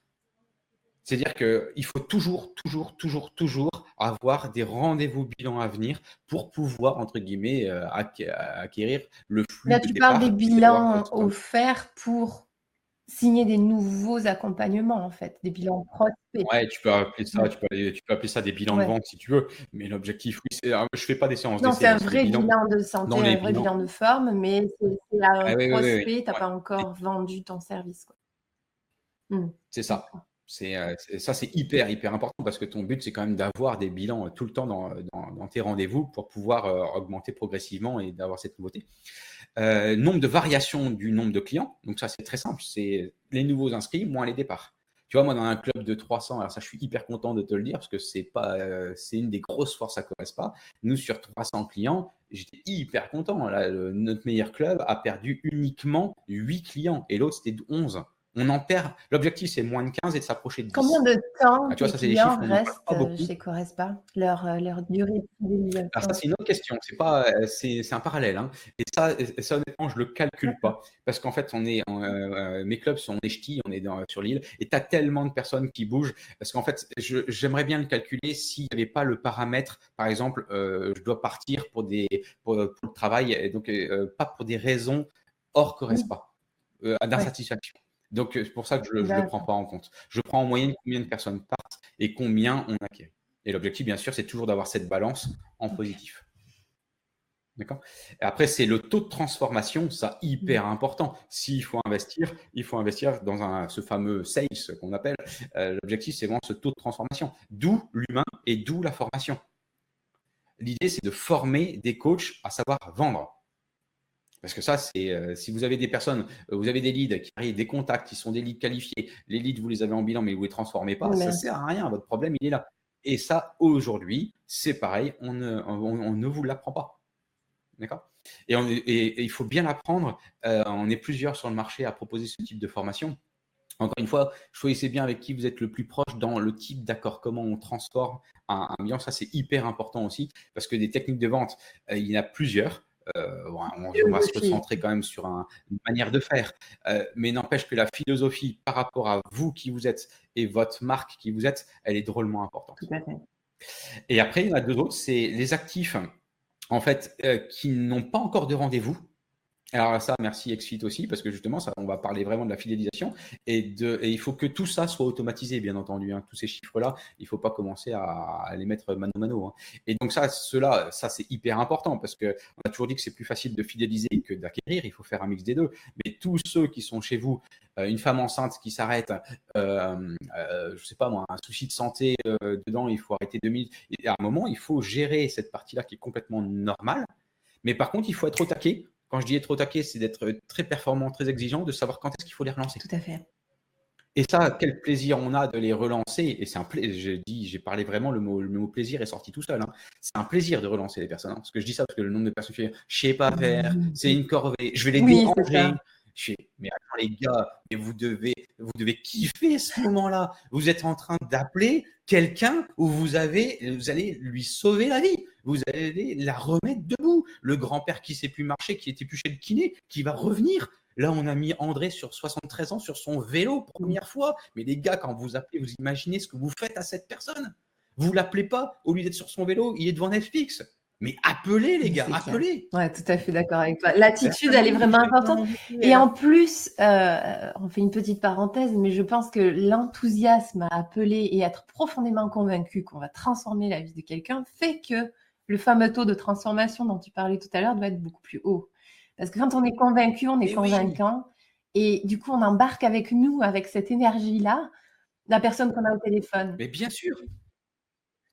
C'est-à-dire qu'il faut toujours, toujours, toujours, toujours avoir des rendez-vous bilans à venir pour pouvoir, entre guillemets, euh, acquérir le flux. Là, tu parles des bilans offerts pour signer des nouveaux accompagnements, en fait, des bilans prospects. Ouais, tu peux appeler ça, tu peux, tu peux appeler ça des bilans de vente si tu veux, mais l'objectif, oui, c'est, je fais pas des séances. Non, c'est un vrai bilan de santé, un vrai bilan de forme, mais c'est un ah prospect, tu n'as pas encore vendu ton service. Mmh. C'est ça. Euh, ça, c'est hyper, hyper important parce que ton but, c'est quand même d'avoir des bilans euh, tout le temps dans, tes rendez-vous pour pouvoir euh, augmenter progressivement et d'avoir cette nouveauté. nombre de variations du nombre de clients. Donc, ça, c'est très simple. C'est les nouveaux inscrits moins les départs. Tu vois, moi, dans un club de 300, alors ça, je suis hyper content de te le dire parce que c'est pas, c'est une des grosses forces à pas. Nous, sur 300 clients, j'étais hyper content. notre meilleur club a perdu uniquement 8 clients et l'autre, c'était 11. On en perd. L'objectif, c'est moins de 15 et de s'approcher de 10. Combien de temps Ah, tu vois, ça, les chiffres, clients en restent pas euh, chez Correspa leur, euh, leur durée de Alors ça, c'est une autre question. C'est pas, euh, c'est, un parallèle. hein. Et ça, ça, honnêtement, je le calcule pas parce qu'en fait, on est, en, euh, mes clubs sont des ch'tis, on est dans- sur l'île, et tu as tellement de personnes qui bougent parce qu'en fait, j'aimerais bien le calculer s'il n'y avait pas le paramètre, par exemple, euh, je dois partir pour des, pour, pour le travail, et donc euh, pas pour des raisons hors Correspa, d'insatisfaction. Donc, euh, c'est pour ça que je ne le prends pas en compte. Je prends en moyenne combien de personnes partent et combien on acquiert. Et l'objectif, bien sûr, c'est toujours d'avoir cette balance en positif. D'accord? Après, c'est le taux de transformation, ça hyper important. S'il faut investir, il faut investir dans un, ce fameux sales qu'on appelle. Euh, L'objectif, c'est vraiment ce taux de transformation. D'où l'humain et d'où la formation. L'idée, c'est de former des coachs à savoir vendre. Parce que ça, c'est euh, si vous avez des personnes, euh, vous avez des leads qui arrivent, des contacts qui sont des leads qualifiés, les leads, vous les avez en bilan, mais vous ne les transformez pas, ça ne sert à rien. Votre problème, il est là. Et ça, aujourd'hui, c'est pareil, on ne, on- on ne vous l'apprend pas. D'accord? Et, on- et- et il faut bien l'apprendre. Euh, on est plusieurs sur le marché à proposer ce type de formation. Encore une fois, choisissez bien avec qui vous êtes le plus proche dans le type d'accord, comment on transforme un, un bilan. Ça, c'est hyper important aussi parce que des techniques de vente, il y en a plusieurs. Euh, on, on va se recentrer quand même sur un- une manière de faire. Euh, mais n'empêche que la philosophie par rapport à vous qui vous êtes et votre marque qui vous êtes, elle est drôlement importante. Tout à fait. Et après, il y en a deux autres, c'est les actifs, en fait, euh, qui n'ont pas encore de rendez-vous. Alors ça, merci XFIT aussi, parce que justement, ça, on va parler vraiment de la fidélisation et, de, et il faut que tout ça soit automatisé, bien entendu. hein. Tous ces chiffres-là, il ne faut pas commencer à, les mettre mano mano. hein. Et donc ça, cela, ça c'est hyper important parce que on a toujours dit que c'est plus facile de fidéliser que d'acquérir. Il faut faire un mix des deux. Mais tous ceux qui sont chez vous, euh, une femme enceinte qui s'arrête, euh, euh, je sais pas moi, un souci de santé euh, dedans, il faut arrêter deux minutes. Et à un moment, il faut gérer cette partie-là qui est complètement normale. Mais par contre, il faut être au taquet. Quand je dis être au taquet, c'est d'être très performant, très exigeant, de savoir quand est-ce qu'il faut les relancer. Tout à fait. Et ça, quel plaisir on a de les relancer. Et c'est un plaisir. J'ai parlé vraiment, le mot, le mot plaisir est sorti tout seul. hein. C'est un plaisir de relancer les personnes. hein. Parce que je dis ça parce que le nombre de personnes qui disent Je sais pas faire, c'est une corvée, je vais les Oui, déranger. Je fais, mais attends les gars, mais vous devez, vous devez kiffer ce moment-là. Vous êtes en train d'appeler quelqu'un où vous avez, vous allez lui sauver la vie. Vous allez la remettre debout. Le grand-père qui sait plus marcher, qui était plus chez le kiné, qui va revenir. Là, on a mis André sur 73 ans sur son vélo, première fois. Mais les gars, quand vous appelez, vous imaginez ce que vous faites à cette personne. Vous l'appelez pas, au lieu d'être sur son vélo, il est devant Netflix. Mais appelez les gars, appelez. Ouais, tout à fait d'accord avec toi. L'attitude, elle est vraiment importante. Et en plus, euh, on fait une petite parenthèse, mais je pense que l'enthousiasme à appeler et être profondément convaincu qu'on va transformer la vie de quelqu'un fait que le fameux taux de transformation dont tu parlais tout à l'heure doit être beaucoup plus haut. Parce que quand on est convaincu, on est oui. convaincant. Et du coup, on embarque avec nous, avec cette énergie-là, la personne qu'on a au téléphone. Mais bien sûr.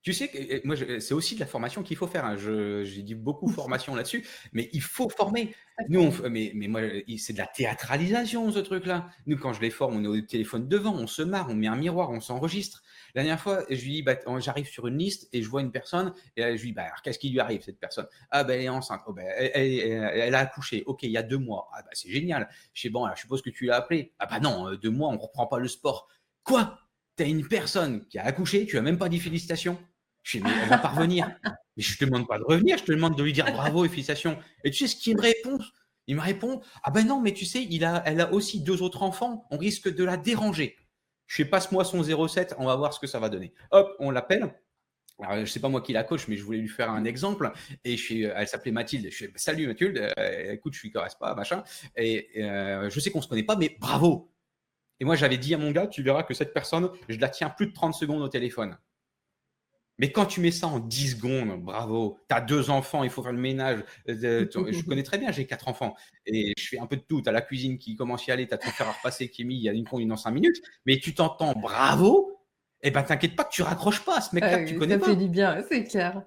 Tu sais que euh, moi, c'est aussi de la formation qu'il faut faire. hein. J'ai dit beaucoup formation là-dessus, mais il faut former. Nous, on, mais, mais moi, c'est de la théâtralisation, ce truc-là. Nous, quand je les forme, on est au téléphone devant, on se marre, on met un miroir, on s'enregistre. La dernière fois, je lui dis, bah, j'arrive sur une liste et je vois une personne, et là, je lui dis, bah, alors, qu'est-ce qui lui arrive, cette personne? Ah, ben, elle est enceinte. Oh, ben, elle, elle- a accouché. Ok, il y a deux mois. Ah, bah, c'est génial. Je sais, bon, alors, je suppose que tu l'as appelé. Ah, bah non, euh, deux mois, on reprend pas le sport. Quoi? T'as une personne qui a accouché, tu as même pas dit félicitations? Je dis, mais elle va pas revenir. Mais je te demande pas de revenir, je te demande de lui dire bravo et félicitations. Et tu sais ce qu'il me répond? Il me répond Ah ben non, mais tu sais, il a, elle a aussi deux autres enfants, on risque de la déranger. Je fais passe-moi son 07, on va voir ce que ça va donner. Hop, on l'appelle. Alors, je sais pas moi qui la coach, mais je voulais lui faire un exemple. Et je suis, elle s'appelait Mathilde. Je fais Salut Mathilde, Euh, écoute, je suis correspond pas, machin. Et euh, je sais qu'on se connaît pas, mais bravo. Et moi, j'avais dit à mon gars, tu verras que cette personne, je la tiens plus de 30 secondes au téléphone. Mais quand tu mets ça en 10 secondes, bravo, tu as deux enfants, il faut faire le ménage. Euh, (laughs) je connais très bien, j'ai quatre enfants. Et je fais un peu de tout. Tu as la cuisine qui commence à y aller, tu as ton fer à repasser qui est mis, il y a une conduite dans 5 minutes. Mais tu t'entends bravo, et ben t'inquiète pas que tu raccroches pas à ce mec-là que tu connais ça pas. fait du bien, c'est clair.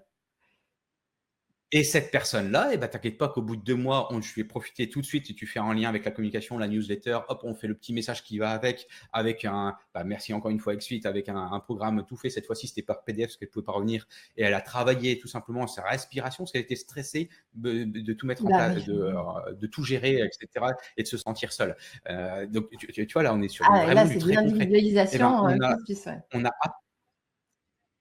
Et cette personne-là, eh ben, t'inquiète pas qu'au bout de deux mois, on, je lui ai profité tout de suite et tu fais un lien avec la communication, la newsletter, hop, on fait le petit message qui va avec, avec un, bah, merci encore une fois XSuite, avec un, programme tout fait. Cette fois-ci, c'était par PDF parce qu'elle pouvait pas revenir. Et elle a travaillé tout simplement sa respiration parce qu'elle était stressée de, tout mettre en bah place, euh, de, tout gérer, etc. et de se sentir seule. Euh, donc, tu, vois, là, on est sur ah, vraiment là, du très l'individualisation. Eh ben, on, a,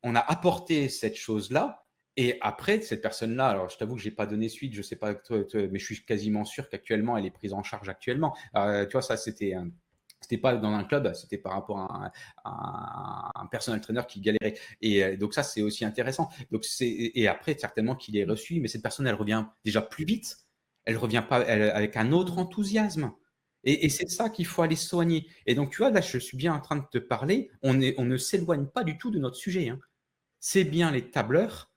on a apporté cette chose-là et après, cette personne-là, alors je t'avoue que je n'ai pas donné suite, je ne sais pas, mais je suis quasiment sûr qu'actuellement, elle est prise en charge actuellement. Euh, tu vois, ça, c'était. c'était pas dans un club, c'était par rapport à un, un, personnel trainer qui galérait. Et euh, donc ça, c'est aussi intéressant. Donc et après, certainement qu'il est reçu, mais cette personne, elle revient déjà plus vite. Elle revient pas avec un autre enthousiasme. Et, c'est ça qu'il faut aller soigner. Et donc, tu vois, là, je suis bien en train de te parler. On ne s'éloigne pas du tout de notre sujet. Hein. C'est bien les tableurs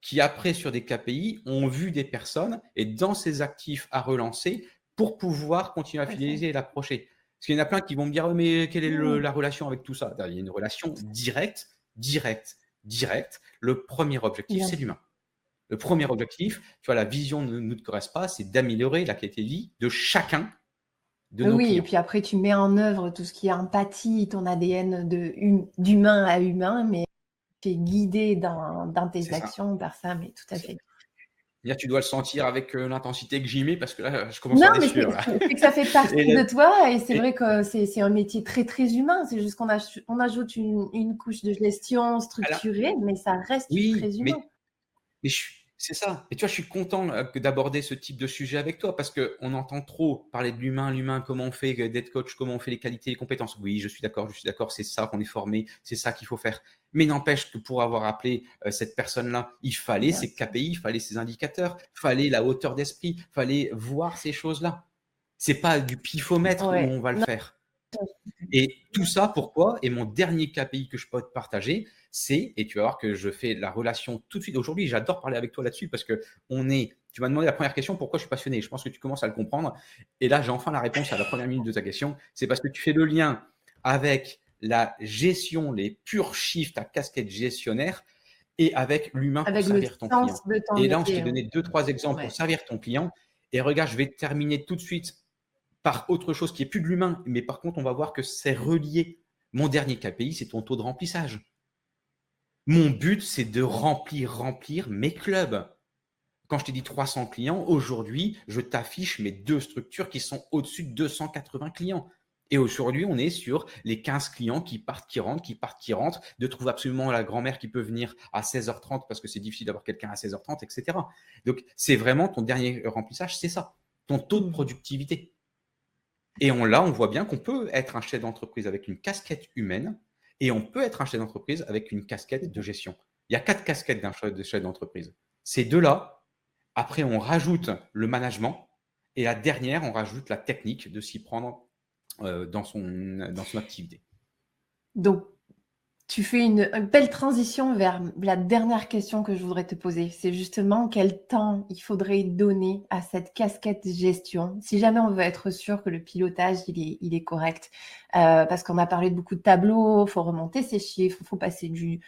qui, après, sur des KPI, ont vu des personnes et dans ces actifs à relancer pour pouvoir continuer à fidéliser et l'approcher. Parce qu'il y en a plein qui vont me dire mais quelle est mmh. la relation avec tout ça? Il y a une relation directe, directe, directe. Le premier objectif, c'est l'humain. Le premier objectif, tu vois, la vision ne nous correspond pas, c'est d'améliorer la qualité de vie de chacun de nos Oui, et puis après, tu mets en œuvre tout ce qui est empathie, ton ADN d'humain à humain, mais es guidé dans, dans tes actions par ça, mais tout à fait. tu dois le sentir avec euh, l'intensité que j'y mets parce que là, je commence à mais c'est que ça fait partie de toi et c'est vrai que c'est un métier très très humain. C'est juste qu'on on ajoute une, une, couche de gestion structurée, mais ça reste très humain. Mais, mais je, c'est ça. Et tu vois, je suis content euh, d'aborder ce type de sujet avec toi parce qu'on entend trop parler de l'humain, l'humain, comment on fait d'être coach, comment on fait les qualités, les compétences. Oui, je suis d'accord, je suis d'accord, c'est ça qu'on est formé, c'est ça qu'il faut faire. Mais n'empêche que pour avoir appelé euh, cette personne-là, il fallait ses KPI, il fallait ses indicateurs, il fallait la hauteur d'esprit, il fallait voir ces choses-là. C'est pas du pifomètre où on va le faire. Et tout ça, pourquoi? Et mon dernier KPI que je peux te partager, c'est, et tu vas voir que je fais la relation tout de suite. Aujourd'hui, j'adore parler avec toi là-dessus parce que on est. Tu m'as demandé la première question, pourquoi je suis passionné? Je pense que tu commences à le comprendre. Et là, j'ai enfin la réponse à la première minute de ta question. C'est parce que tu fais le lien avec la gestion, les purs chiffres, ta casquette gestionnaire, et avec l'humain pour servir ton client. et là, on s'est donné deux, trois exemples pour servir ton client. Et regarde, je vais terminer tout de suite par autre chose qui est plus de l'humain, mais par contre, on va voir que c'est relié. Mon dernier KPI, c'est ton taux de remplissage. Mon but, c'est de remplir, remplir mes clubs. Quand je t'ai dit 300 clients, aujourd'hui, je t'affiche mes deux structures qui sont au-dessus de 280 clients. Et aujourd'hui, on est sur les 15 clients qui partent, qui rentrent, qui partent, qui rentrent, de trouver absolument la grand-mère qui peut venir à 16h30 parce que c'est difficile d'avoir quelqu'un à 16h30, etc. Donc, c'est vraiment ton dernier remplissage, c'est ça, ton taux de mmh. productivité. Et on, là, on voit bien qu'on peut être un chef d'entreprise avec une casquette humaine et on peut être un chef d'entreprise avec une casquette de gestion. Il y a quatre casquettes d'un chef d'entreprise. Ces deux-là, après, on rajoute le management et la dernière, on rajoute la technique de s'y prendre dans, son, dans son activité. Donc, tu fais une, belle transition vers la dernière question que je voudrais te poser. C'est justement quel temps il faudrait donner à cette casquette gestion, si jamais on veut être sûr que le pilotage il est, correct. Euh, parce qu'on a parlé de beaucoup de tableaux, il faut remonter ces chiffres, il faut passer du,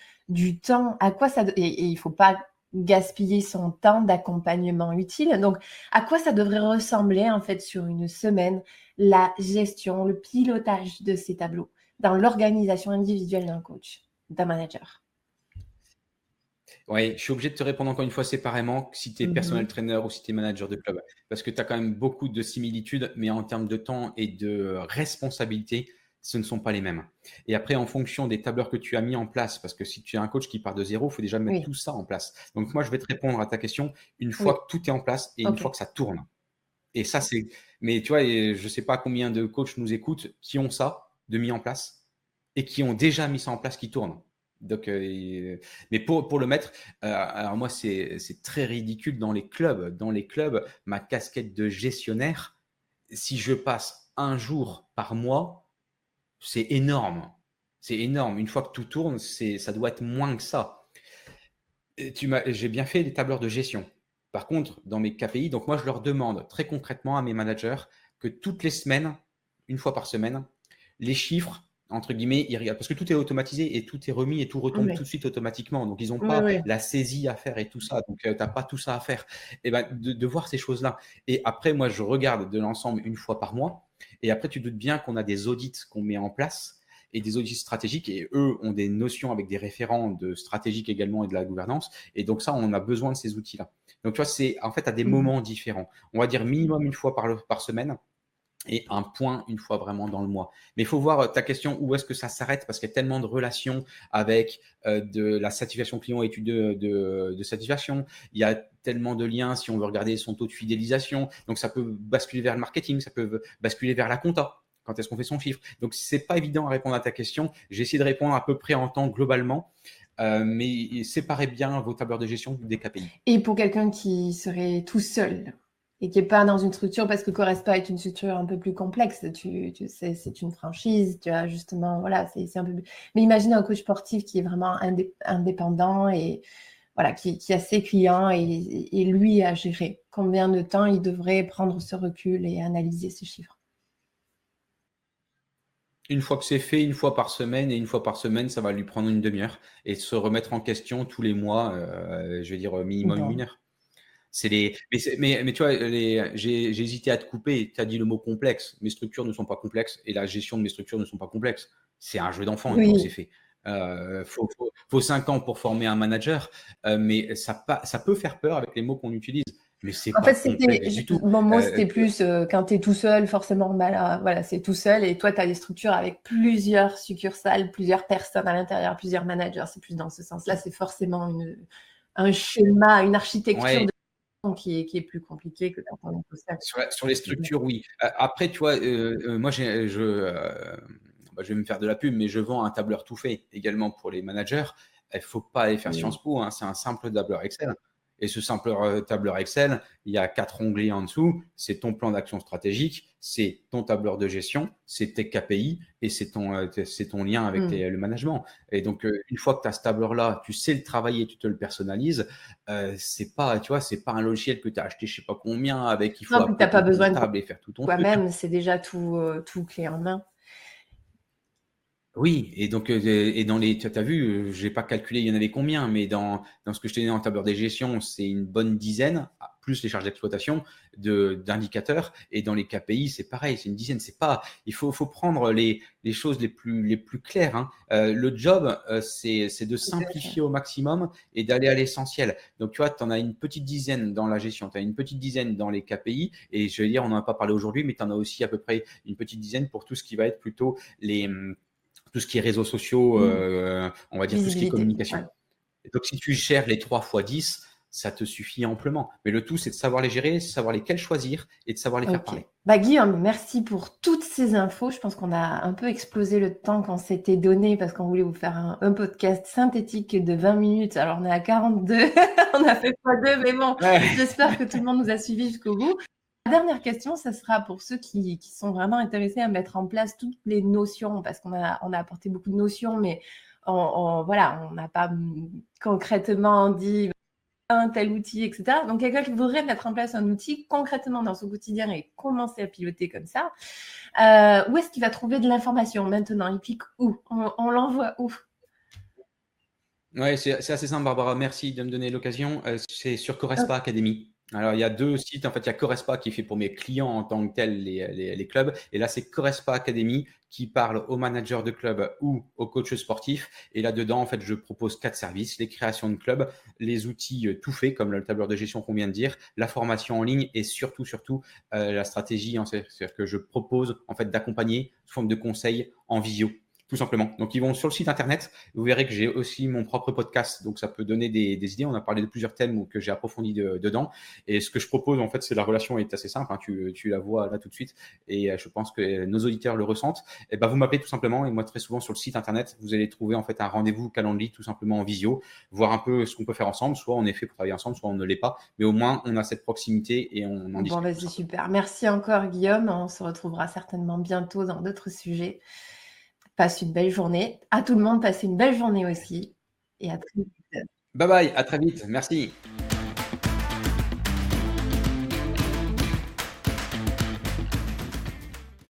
temps. À quoi ça et, il faut pas gaspiller son temps d'accompagnement utile. Donc, à quoi ça devrait ressembler en fait sur une semaine la gestion, le pilotage de ces tableaux dans l'organisation individuelle d'un coach, d'un manager? Oui, je suis obligé de te répondre encore une fois séparément si tu es personnel trainer ou si tu es manager de club. Parce que tu as quand même beaucoup de similitudes, mais en termes de temps et de responsabilité, ce ne sont pas les mêmes. Et après, en fonction des tableurs que tu as mis en place, parce que si tu es un coach qui part de zéro, il faut déjà mettre tout ça en place. Donc moi, je vais te répondre à ta question une fois que tout est en place et une fois que ça tourne. Et ça, c'est. Mais tu vois, je ne sais pas combien de coachs nous écoutent qui ont ça de mis en place et qui ont déjà mis ça en place qui tourne. Donc, euh, mais pour, pour le mettre, euh, alors moi, c'est très ridicule dans les clubs. Dans les clubs, ma casquette de gestionnaire, si je passe un jour par mois, c'est énorme. C'est énorme. Une fois que tout tourne, ça doit être moins que ça. J'ai bien fait des tableurs de gestion. Par contre, dans mes KPI, donc moi, je leur demande très concrètement à mes managers que toutes les semaines, une fois par semaine, les chiffres entre guillemets, ils regardent parce que tout est automatisé et tout est remis et tout retombe Ouais. tout de suite automatiquement. Donc, ils n'ont Ouais, pas ouais. la saisie à faire et tout ça. Donc, tu n'as pas tout ça à faire. Et ben, de, de voir ces choses-là. Et après, moi, je regarde de l'ensemble une fois par mois. Et après, tu doutes bien qu'on a des audits qu'on met en place et des audits stratégiques. Et eux ont des notions avec des référents de stratégique également et de la gouvernance. Et donc, ça, on a besoin de ces outils-là. Donc, tu vois, c'est en fait à des Mhm. moments différents. On va dire minimum une fois par, le- par semaine et un point une fois vraiment dans le mois. Mais il faut voir euh, ta question où est-ce que ça s'arrête? Parce qu'il y a tellement de relations avec euh, de la satisfaction client, étude de, de, satisfaction. Il y a tellement de liens si on veut regarder son taux de fidélisation. Donc ça peut basculer vers le marketing, ça peut basculer vers la compta. Quand est-ce qu'on fait son chiffre? Donc c'est pas évident à répondre à ta question. J'ai essayé de répondre à peu près en temps globalement. Euh, mais séparez bien vos tableurs de gestion des KPI. Et pour quelqu'un qui serait tout seul et qui n'est pas dans une structure, parce que Correspa est une structure un peu plus complexe, tu, tu sais, c'est une franchise, tu as justement, voilà, c'est un peu plus... Mais imagine un coach sportif qui est vraiment indé indépendant et voilà, qui, qui, a ses clients et, et lui à gérer. Combien de temps il devrait prendre ce recul et analyser ces chiffres? Une fois que c'est fait, une fois par semaine, et une fois par semaine, ça va lui prendre une demi-heure et se remettre en question tous les mois, euh, je veux dire minimum bon. une heure. C'est les, mais, mais, mais, tu vois, j'ai hésité à te couper. Tu as dit le mot complexe. Mes structures ne sont pas complexes et la gestion de mes structures ne sont pas complexes. C'est un jeu d'enfant oui. c'est fait. Euh, faut, faut, faut, cinq ans pour former un manager, euh, mais ça, ça peut faire peur avec les mots qu'on utilise. Mais c'est en fait, c'était du tout. Mot, c'était euh, plus euh, quand tu es tout seul, forcément, bah, voilà, c'est tout seul. Et toi, tu as des structures avec plusieurs succursales, plusieurs personnes à l'intérieur, plusieurs managers. C'est plus dans ce sens-là. C'est forcément une, un schéma, une architecture ouais. de qui est, qui est, plus compliqué que quand on est tout seul. Sur, sur les structures, oui. Euh, après, tu vois, euh, moi, je, euh, bah, je vais me faire de la pub, mais je vends un tableur tout fait également pour les managers. Il ne faut pas aller faire oui. Sciences Po, hein, c'est un simple tableur Excel. Et ce simple euh, tableur Excel, il y a quatre onglets en dessous. C'est ton plan d'action stratégique, c'est ton tableur de gestion, c'est tes KPI et c'est ton, euh, c'est ton lien avec mmh. tes, le management. Et donc, euh, une fois que tu as ce tableur-là, tu sais le travailler, tu te le personnalises. Euh, c'est pas, tu vois, c'est pas un logiciel que tu as acheté, je sais pas combien, avec il faut non, t'as pas besoin de table et faire tout ton toi-même. C'est déjà tout, euh, tout clé en main. Oui, et donc, euh, et dans les, tu as vu, j'ai pas calculé, il y en avait combien, mais dans, dans ce que je t'ai dit en tableur des gestions, c'est une bonne dizaine, plus les charges d'exploitation, d'indicateurs. Et dans les KPI, c'est pareil, c'est une dizaine. C'est pas, il faut, faut prendre les, les choses les plus, les plus claires. Hein. Euh, le job, euh, c'est de simplifier au maximum et d'aller à l'essentiel. Donc, tu vois, tu en as une petite dizaine dans la gestion, tu as une petite dizaine dans les KPI. Et je vais dire, on n'en a pas parlé aujourd'hui, mais tu en as aussi à peu près une petite dizaine pour tout ce qui va être plutôt les tout ce qui est réseaux sociaux, mmh. euh, on va dire tout ce qui est communication. Ouais. Donc, si tu gères les 3 fois 10, ça te suffit amplement. Mais le tout, c'est de savoir les gérer, de savoir lesquels choisir et de savoir les okay. faire parler. Bah, Guillaume, merci pour toutes ces infos. Je pense qu'on a un peu explosé le temps qu'on s'était donné parce qu'on voulait vous faire un, un, podcast synthétique de 20 minutes. Alors, on est à 42. (laughs) on a fait pas deux, mais bon, ouais. j'espère que tout le monde nous a suivis jusqu'au bout. La dernière question, ça sera pour ceux qui, qui, sont vraiment intéressés à mettre en place toutes les notions, parce qu'on a, on a apporté beaucoup de notions, mais on, on voilà, on n'a pas concrètement dit un tel outil, etc. Donc, quelqu'un qui voudrait mettre en place un outil concrètement dans son quotidien et commencer à piloter comme ça, euh, où est-ce qu'il va trouver de l'information maintenant? Il clique où? On, on l'envoie où? Oui, c'est assez simple, Barbara. Merci de me donner l'occasion. Euh, c'est sur Correspa Academy. Alors, il y a deux sites. En fait, il y a Correspa qui fait pour mes clients en tant que tel les, clubs. Et là, c'est Correspa Academy qui parle aux managers de clubs ou aux coachs sportifs. Et là-dedans, en fait, je propose quatre services, les créations de clubs, les outils euh, tout faits, comme le tableur de gestion qu'on vient de dire, la formation en ligne et surtout, surtout, euh, la stratégie. C'est-à-dire que je propose, en fait, d'accompagner sous forme de conseils en visio tout simplement. Donc, ils vont sur le site internet. Vous verrez que j'ai aussi mon propre podcast. Donc, ça peut donner des, des idées. On a parlé de plusieurs thèmes que j'ai approfondi de, dedans. Et ce que je propose, en fait, c'est la relation est assez simple. Hein. Tu, tu, la vois là tout de suite. Et je pense que nos auditeurs le ressentent. Et ben, vous m'appelez tout simplement. Et moi, très souvent, sur le site internet, vous allez trouver, en fait, un rendez-vous Calendly, tout simplement en visio, voir un peu ce qu'on peut faire ensemble. Soit on est fait pour travailler ensemble, soit on ne l'est pas. Mais au moins, on a cette proximité et on en discute. Bon, vas-y, super. Merci encore, Guillaume. On se retrouvera certainement bientôt dans d'autres sujets. Passe une belle journée. À tout le monde, passez une belle journée aussi. Et à très vite. Bye bye, à très vite. Merci.